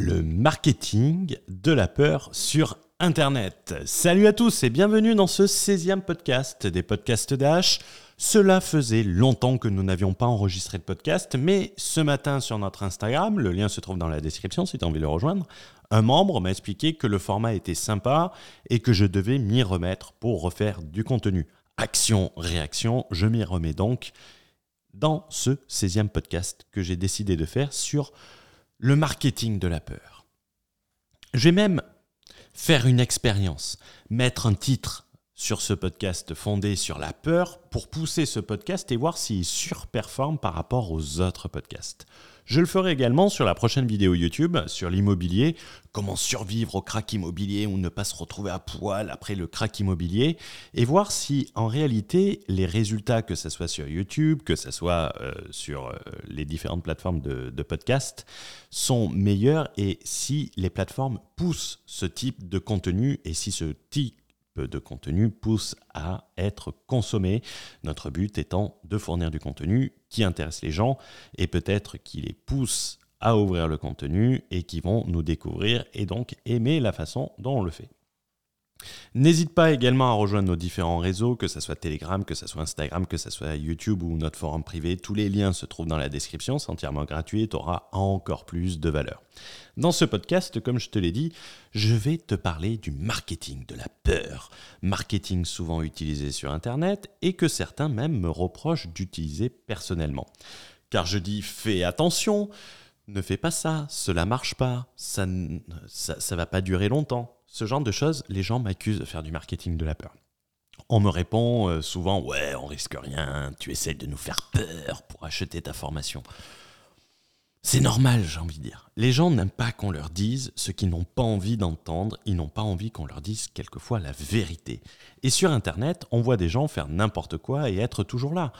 le marketing de la peur sur Internet. Salut à tous et bienvenue dans ce 16e podcast des podcasts d'H. Cela faisait longtemps que nous n'avions pas enregistré de podcast, mais ce matin sur notre Instagram, le lien se trouve dans la description si tu as envie de le rejoindre, un membre m'a expliqué que le format était sympa et que je devais m'y remettre pour refaire du contenu. Action, réaction, je m'y remets donc dans ce 16e podcast que j'ai décidé de faire sur le marketing de la peur. Je vais même faire une expérience, mettre un titre sur ce podcast fondé sur la peur pour pousser ce podcast et voir s'il surperforme par rapport aux autres podcasts. Je le ferai également sur la prochaine vidéo YouTube sur l'immobilier, comment survivre au crack immobilier ou ne pas se retrouver à poil après le crack immobilier, et voir si en réalité les résultats, que ce soit sur YouTube, que ce soit euh, sur euh, les différentes plateformes de, de podcast, sont meilleurs et si les plateformes poussent ce type de contenu et si ce type de contenu pousse à être consommé. Notre but étant de fournir du contenu qui intéresse les gens et peut-être qui les pousse à ouvrir le contenu et qui vont nous découvrir et donc aimer la façon dont on le fait. N'hésite pas également à rejoindre nos différents réseaux, que ce soit Telegram, que ce soit Instagram, que ce soit YouTube ou notre forum privé. Tous les liens se trouvent dans la description, c'est entièrement gratuit et tu encore plus de valeur. Dans ce podcast, comme je te l'ai dit, je vais te parler du marketing de la peur. Marketing souvent utilisé sur Internet et que certains même me reprochent d'utiliser personnellement. Car je dis fais attention, ne fais pas ça, cela marche pas, ça ça, va pas durer longtemps. Ce genre de choses, les gens m'accusent de faire du marketing de la peur. On me répond euh, souvent Ouais, on risque rien, tu essaies de nous faire peur pour acheter ta formation. C'est normal, j'ai envie de dire. Les gens n'aiment pas qu'on leur dise ce qu'ils n'ont pas envie d'entendre, ils n'ont pas envie qu'on leur dise quelquefois la vérité. Et sur Internet, on voit des gens faire n'importe quoi et être toujours là.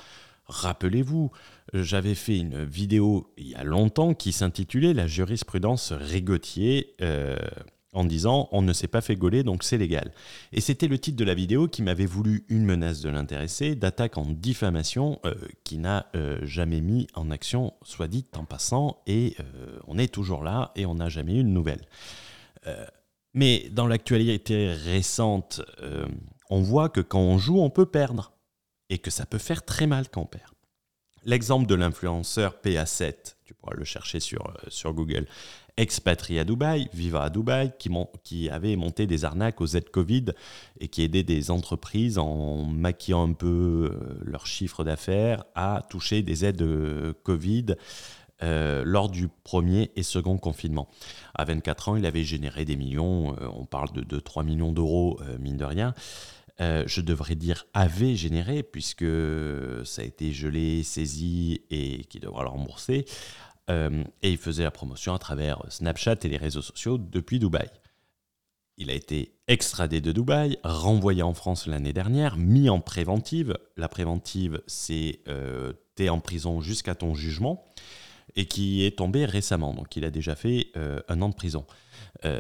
Rappelez-vous, j'avais fait une vidéo il y a longtemps qui s'intitulait La jurisprudence Rigotier. Euh, en disant on ne s'est pas fait gauler donc c'est légal. Et c'était le titre de la vidéo qui m'avait voulu une menace de l'intéressé, d'attaque en diffamation euh, qui n'a euh, jamais mis en action, soit dit en passant, et on est toujours là et on n'a jamais eu de nouvelles. mais dans l'actualité récente, on voit que quand on joue, on peut perdre et que ça peut faire très mal quand on perd. L'exemple de l'influenceur PA7, tu pourras le chercher sur, euh, sur Google, expatrié à Dubaï, vivant à Dubaï, qui, avait monté des arnaques aux aides Covid et qui aidait des entreprises en maquillant un peu euh, leurs chiffres d'affaires à toucher des aides euh, Covid lors du premier et second confinement. À 24 ans, il avait généré des millions, on parle de 2-3 millions d'euros, mine de rien. Euh, je devrais dire avait généré, puisque ça a été gelé, saisi et qui devra le rembourser. Euh, et il faisait la promotion à travers Snapchat et les réseaux sociaux depuis Dubaï. Il a été extradé de Dubaï, renvoyé en France l'année dernière, mis en préventive. La préventive, c'est euh, t'es en prison jusqu'à ton jugement, et qui est tombé récemment. Donc il a déjà fait euh, un an de prison.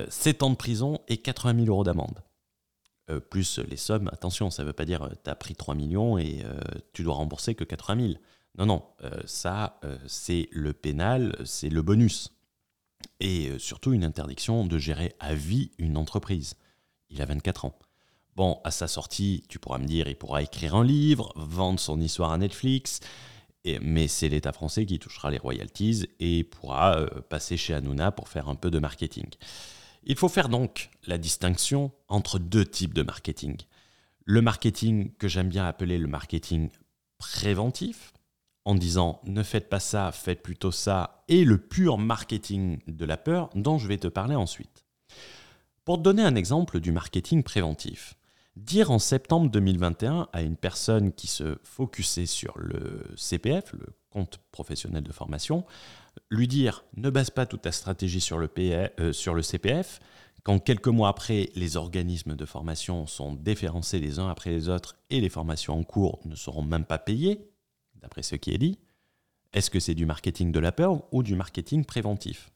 7 ans de prison et 80 000 euros d'amende. Euh, plus les sommes. Attention, ça ne veut pas dire tu as pris 3 millions et euh, tu dois rembourser que 80 000. Non, non, euh, ça, c'est le pénal, c'est le bonus. Et surtout une interdiction de gérer à vie une entreprise. Il a 24 ans. Bon, à sa sortie, tu pourras me dire, il pourra écrire un livre, vendre son histoire à Netflix, mais c'est l'État français qui touchera les royalties et pourra passer chez Hanouna pour faire un peu de marketing. Il faut faire donc la distinction entre deux types de marketing. Le marketing que j'aime bien appeler le marketing préventif, en disant ne faites pas ça, faites plutôt ça, et le pur marketing de la peur dont je vais te parler ensuite. Pour te donner un exemple du marketing préventif, dire en septembre 2021 à une personne qui se focusait sur le CPF, le compte professionnel de formation, lui dire ne base pas toute ta stratégie sur le, euh, CPF, quand quelques mois après, les organismes de formation sont déférencés les uns après les autres et les formations en cours ne seront même pas payées, d'après ce qui est dit, est-ce que c'est du marketing de la peur ou du marketing préventif?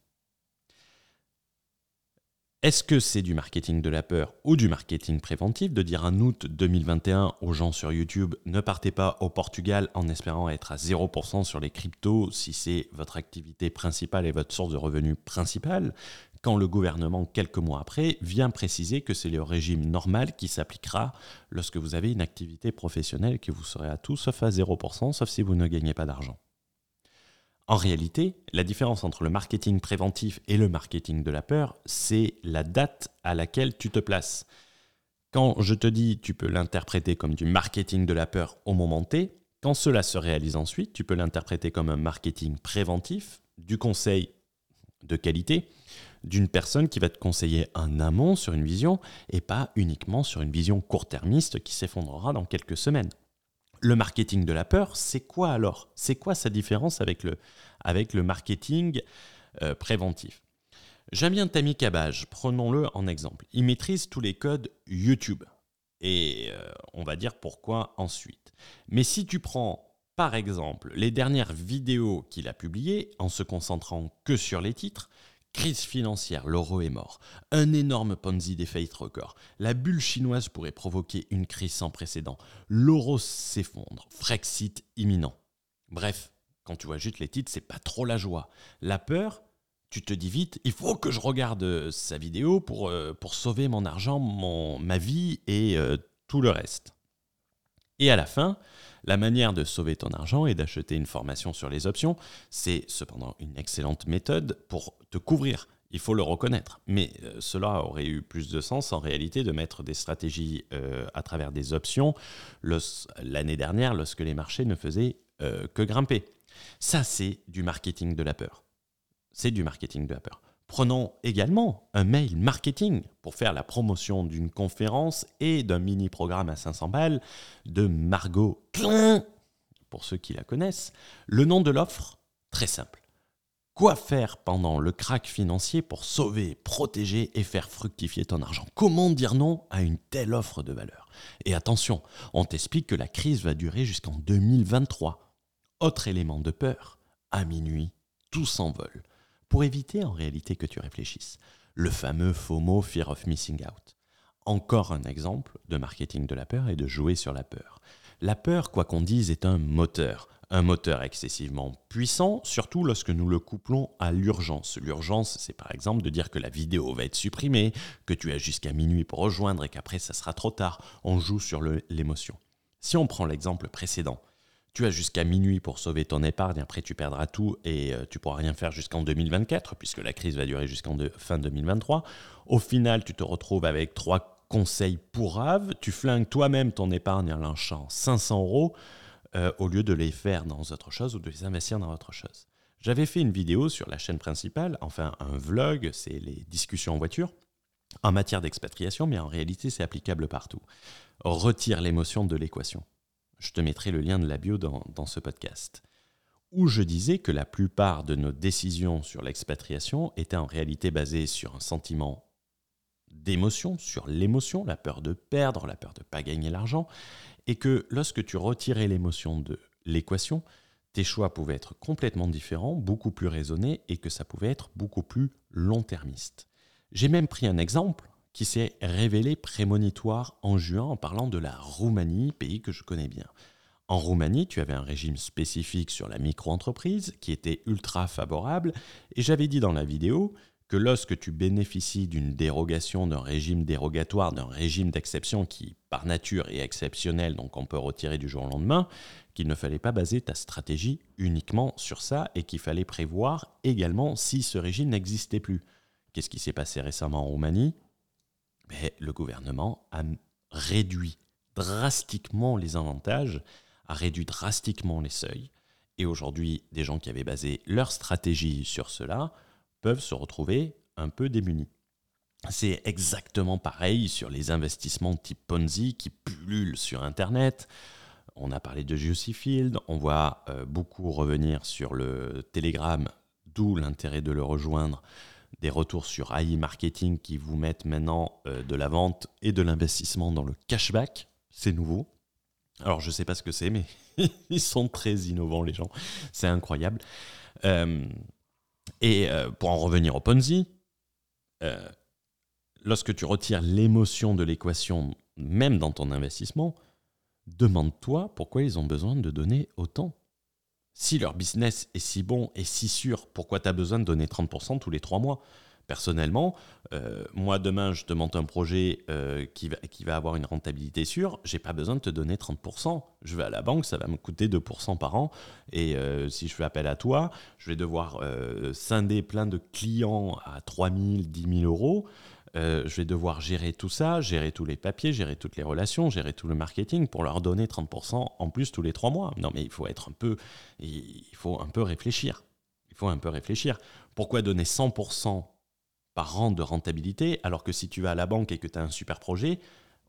Est-ce que c'est du marketing de la peur ou du marketing préventif de dire en août 2021 aux gens sur YouTube ne partez pas au Portugal en espérant être à 0% sur les cryptos si c'est votre activité principale et votre source de revenus principale quand le gouvernement, quelques mois après, vient préciser que c'est le régime normal qui s'appliquera lorsque vous avez une activité professionnelle que vous serez à tout sauf à 0%, sauf si vous ne gagnez pas d'argent? En réalité, la différence entre le marketing préventif et le marketing de la peur, c'est la date à laquelle tu te places. Quand je te dis, tu peux l'interpréter comme du marketing de la peur au moment T, quand cela se réalise ensuite, tu peux l'interpréter comme un marketing préventif, du conseil de qualité, d'une personne qui va te conseiller un amont sur une vision et pas uniquement sur une vision court-termiste qui s'effondrera dans quelques semaines. Le marketing de la peur, c'est quoi alors? C'est quoi sa différence avec le, marketing euh, préventif? J'aime bien Tammy Cabage, prenons-le en exemple. Il maîtrise tous les codes YouTube. Et euh, on va dire pourquoi ensuite. Mais si tu prends par exemple les dernières vidéos qu'il a publiées en se concentrant que sur les titres, Crise financière, l'euro est mort. Un énorme Ponzi des faillites records. La bulle chinoise pourrait provoquer une crise sans précédent. L'euro s'effondre. Frexit imminent. Bref, quand tu vois juste les titres, c'est pas trop la joie. La peur, tu te dis vite, il faut que je regarde euh, sa vidéo pour, euh, pour sauver mon argent, mon, ma vie et euh, tout le reste. Et à la fin, la manière de sauver ton argent et d'acheter une formation sur les options, c'est cependant une excellente méthode pour te couvrir. Il faut le reconnaître. Mais euh, cela aurait eu plus de sens en réalité de mettre des stratégies euh, à travers des options l'année dernière lorsque les marchés ne faisaient euh, que grimper. Ça, c'est du marketing de la peur. C'est du marketing de la peur. Prenons également un mail marketing pour faire la promotion d'une conférence et d'un mini-programme à 500 balles de Margot Klein, pour ceux qui la connaissent. Le nom de l'offre, très simple. Quoi faire pendant le crack financier pour sauver, protéger et faire fructifier ton argent? Comment dire non à une telle offre de valeur? Et attention, on t'explique que la crise va durer jusqu'en 2023. Autre élément de peur, à minuit, tout s'envole pour éviter en réalité que tu réfléchisses. Le fameux FOMO, Fear of Missing Out. Encore un exemple de marketing de la peur et de jouer sur la peur. La peur, quoi qu'on dise, est un moteur. Un moteur excessivement puissant, surtout lorsque nous le couplons à l'urgence. L'urgence, c'est par exemple de dire que la vidéo va être supprimée, que tu as jusqu'à minuit pour rejoindre et qu'après ça sera trop tard. On joue sur l'émotion. Si on prend l'exemple précédent, tu as jusqu'à minuit pour sauver ton épargne, après tu perdras tout et euh, tu pourras rien faire jusqu'en 2024, puisque la crise va durer jusqu'en fin 2023. Au final, tu te retrouves avec trois conseils pourraves, tu flingues toi-même ton épargne en lâchant 500 euros euh, au lieu de les faire dans autre chose ou de les investir dans autre chose. J'avais fait une vidéo sur la chaîne principale, enfin un vlog, c'est les discussions en voiture, en matière d'expatriation, mais en réalité c'est applicable partout. Retire l'émotion de l'équation. Je te mettrai le lien de la bio dans, ce podcast. Où je disais que la plupart de nos décisions sur l'expatriation étaient en réalité basées sur un sentiment d'émotion, sur l'émotion, la peur de perdre, la peur de ne pas gagner l'argent, et que lorsque tu retirais l'émotion de l'équation, tes choix pouvaient être complètement différents, beaucoup plus raisonnés, et que ça pouvait être beaucoup plus long-termiste. J'ai même pris un exemple qui s'est révélé prémonitoire en juin en parlant de la Roumanie, pays que je connais bien. En Roumanie, tu avais un régime spécifique sur la micro-entreprise qui était ultra favorable, et j'avais dit dans la vidéo que lorsque tu bénéficies d'une dérogation, d'un régime dérogatoire, d'un régime d'exception qui par nature est exceptionnel, donc on peut retirer du jour au lendemain, qu'il ne fallait pas baser ta stratégie uniquement sur ça et qu'il fallait prévoir également si ce régime n'existait plus. Qu'est-ce qui s'est passé récemment en Roumanie? Mais le gouvernement a réduit drastiquement les avantages, a réduit drastiquement les seuils. Et aujourd'hui, des gens qui avaient basé leur stratégie sur cela peuvent se retrouver un peu démunis. C'est exactement pareil sur les investissements type Ponzi qui pullulent sur Internet. On a parlé de Juicy Field, on voit euh, beaucoup revenir sur le Telegram, d'où l'intérêt de le rejoindre des retours sur AI marketing qui vous mettent maintenant euh, de la vente et de l'investissement dans le cashback. C'est nouveau. Alors je ne sais pas ce que c'est, mais ils sont très innovants les gens. C'est incroyable. Euh, et euh, pour en revenir au Ponzi, lorsque tu retires l'émotion de l'équation, même dans ton investissement, demande-toi pourquoi ils ont besoin de donner autant. Si leur business est si bon et si sûr, pourquoi tu as besoin de donner 30% tous les 3 mois? Personnellement, euh, moi demain je te monte un projet euh, qui, va, qui va avoir une rentabilité sûre, j'ai pas besoin de te donner 30%. Je vais à la banque, ça va me coûter 2% par an. Et euh, si je fais appel à toi, je vais devoir scinder plein de clients à 3 000, 10 000 euros. Je vais devoir gérer tout ça, gérer tous les papiers, gérer toutes les relations, gérer tout le marketing pour leur donner 30% en plus tous les trois mois. Non mais il faut être un peu, il faut un peu réfléchir. Il faut un peu réfléchir. Pourquoi donner 100% par an de rentabilité, alors que si tu vas à la banque et que tu as un super projet,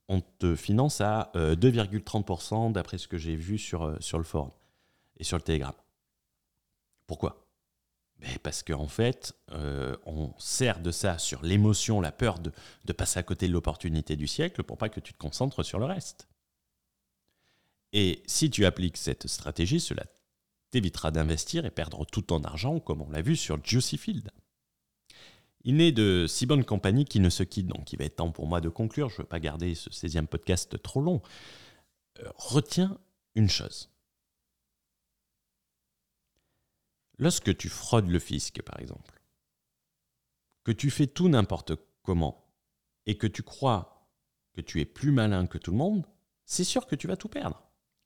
on te finance à 2,30% euh, d'après ce que j'ai vu sur, euh, sur le forum et sur le Telegram? Pourquoi? Ben, Parce qu'en fait, euh, on sert de ça sur l'émotion, la peur de, passer à côté de l'opportunité du siècle pour pas que tu te concentres sur le reste. Et si tu appliques cette stratégie, cela t'évitera d'investir et perdre tout ton argent, comme on l'a vu sur Juicy Field. Il n'est de si bonne compagnie qui ne se quitte, donc il va être temps pour moi de conclure. Je ne veux pas garder ce 16e podcast trop long. Euh, retiens une chose. Lorsque tu fraudes le fisc, par exemple, que tu fais tout n'importe comment, et que tu crois que tu es plus malin que tout le monde, c'est sûr que tu vas tout perdre.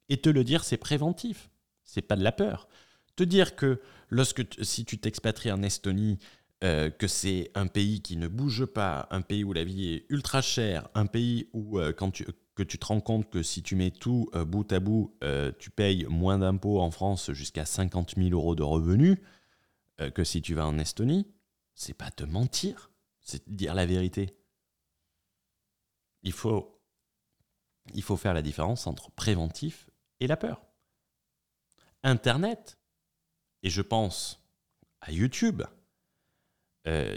Et te le dire, c'est préventif. C'est pas de la peur. Te dire que lorsque si tu t'expatries en Estonie, euh, que c'est un pays qui ne bouge pas, un pays où la vie est ultra chère, un pays où euh, quand tu, tu te rends compte que si tu mets tout euh, bout à bout, tu payes moins d'impôts en France jusqu'à 50 000 euros de revenus que si tu vas en Estonie, c'est pas te mentir, c'est dire la vérité. Il faut, il faut faire la différence entre préventif et la peur. Internet, et je pense à YouTube, euh,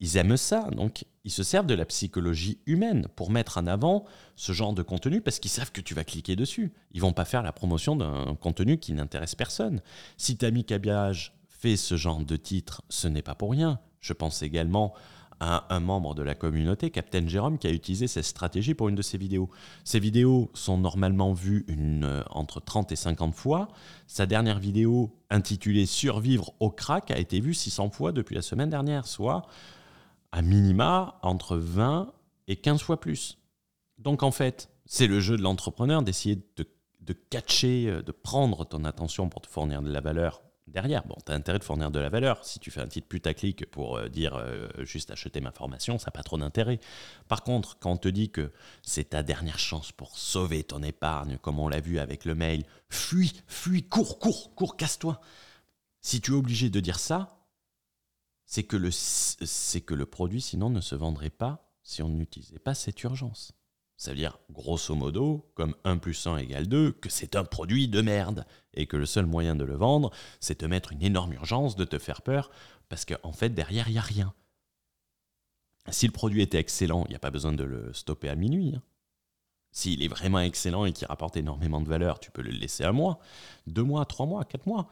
ils aiment ça, donc ils se servent de la psychologie humaine pour mettre en avant ce genre de contenu parce qu'ils savent que tu vas cliquer dessus. Ils vont pas faire la promotion d'un contenu qui n'intéresse personne. Si Tammy Cabiage fait ce genre de titre, ce n'est pas pour rien. Je pense également un membre de la communauté, Captain Jérôme, qui a utilisé cette stratégie pour une de ses vidéos. Ses vidéos sont normalement vues euh, entre 30 et 50 fois. Sa dernière vidéo, intitulée Survivre au crack, a été vue 600 fois depuis la semaine dernière, soit à minima entre 20 et 15 fois plus. Donc en fait, c'est le jeu de l'entrepreneur d'essayer de, de catcher, euh, de prendre ton attention pour te fournir de la valeur derrière. Bon, tu as intérêt de fournir de la valeur. Si tu fais un titre putaclic pour euh, dire euh, juste acheter ma formation, ça n'a pas trop d'intérêt. Par contre, quand on te dit que c'est ta dernière chance pour sauver ton épargne, comme on l'a vu avec le mail, fuis, fuis, cours, cours, cours, casse-toi. Si tu es obligé de dire ça, c'est que, le, c'est que le produit sinon ne se vendrait pas si on n'utilisait pas cette urgence. Ça veut dire, grosso modo, comme 1 plus 1 égale 2, que c'est un produit de merde. Et que le seul moyen de le vendre, c'est te mettre une énorme urgence, de te faire peur, parce qu'en en fait, derrière, il n'y a rien. Si le produit était excellent, il n'y a pas besoin de le stopper à minuit. Hein. S'il est vraiment excellent et qu'il rapporte énormément de valeur, tu peux le laisser un mois, deux mois, trois mois, quatre mois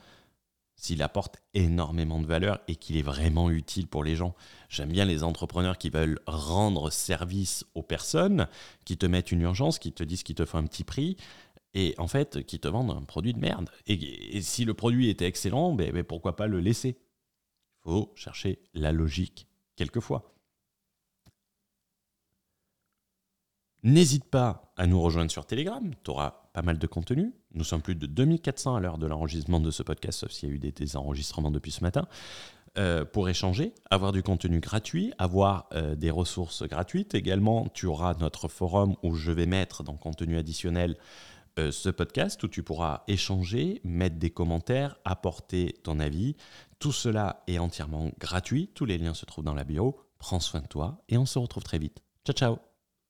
s'il apporte énormément de valeur et qu'il est vraiment utile pour les gens. J'aime bien les entrepreneurs qui veulent rendre service aux personnes, qui te mettent une urgence, qui te disent qu'ils te font un petit prix et en fait qui te vendent un produit de merde. Et, si le produit était excellent, ben, ben, pourquoi pas le laisser? Il faut chercher la logique quelquefois. N'hésite pas à nous rejoindre sur Telegram, tu auras pas mal de contenu. Nous sommes plus de 2400 à l'heure de l'enregistrement de ce podcast, sauf s'il y a eu des, enregistrements depuis ce matin. Euh, pour échanger, avoir du contenu gratuit, avoir euh, des ressources gratuites. Également, tu auras notre forum où je vais mettre dans contenu additionnel euh, ce podcast où tu pourras échanger, mettre des commentaires, apporter ton avis. Tout cela est entièrement gratuit. Tous les liens se trouvent dans la bio. Prends soin de toi et on se retrouve très vite. Ciao ciao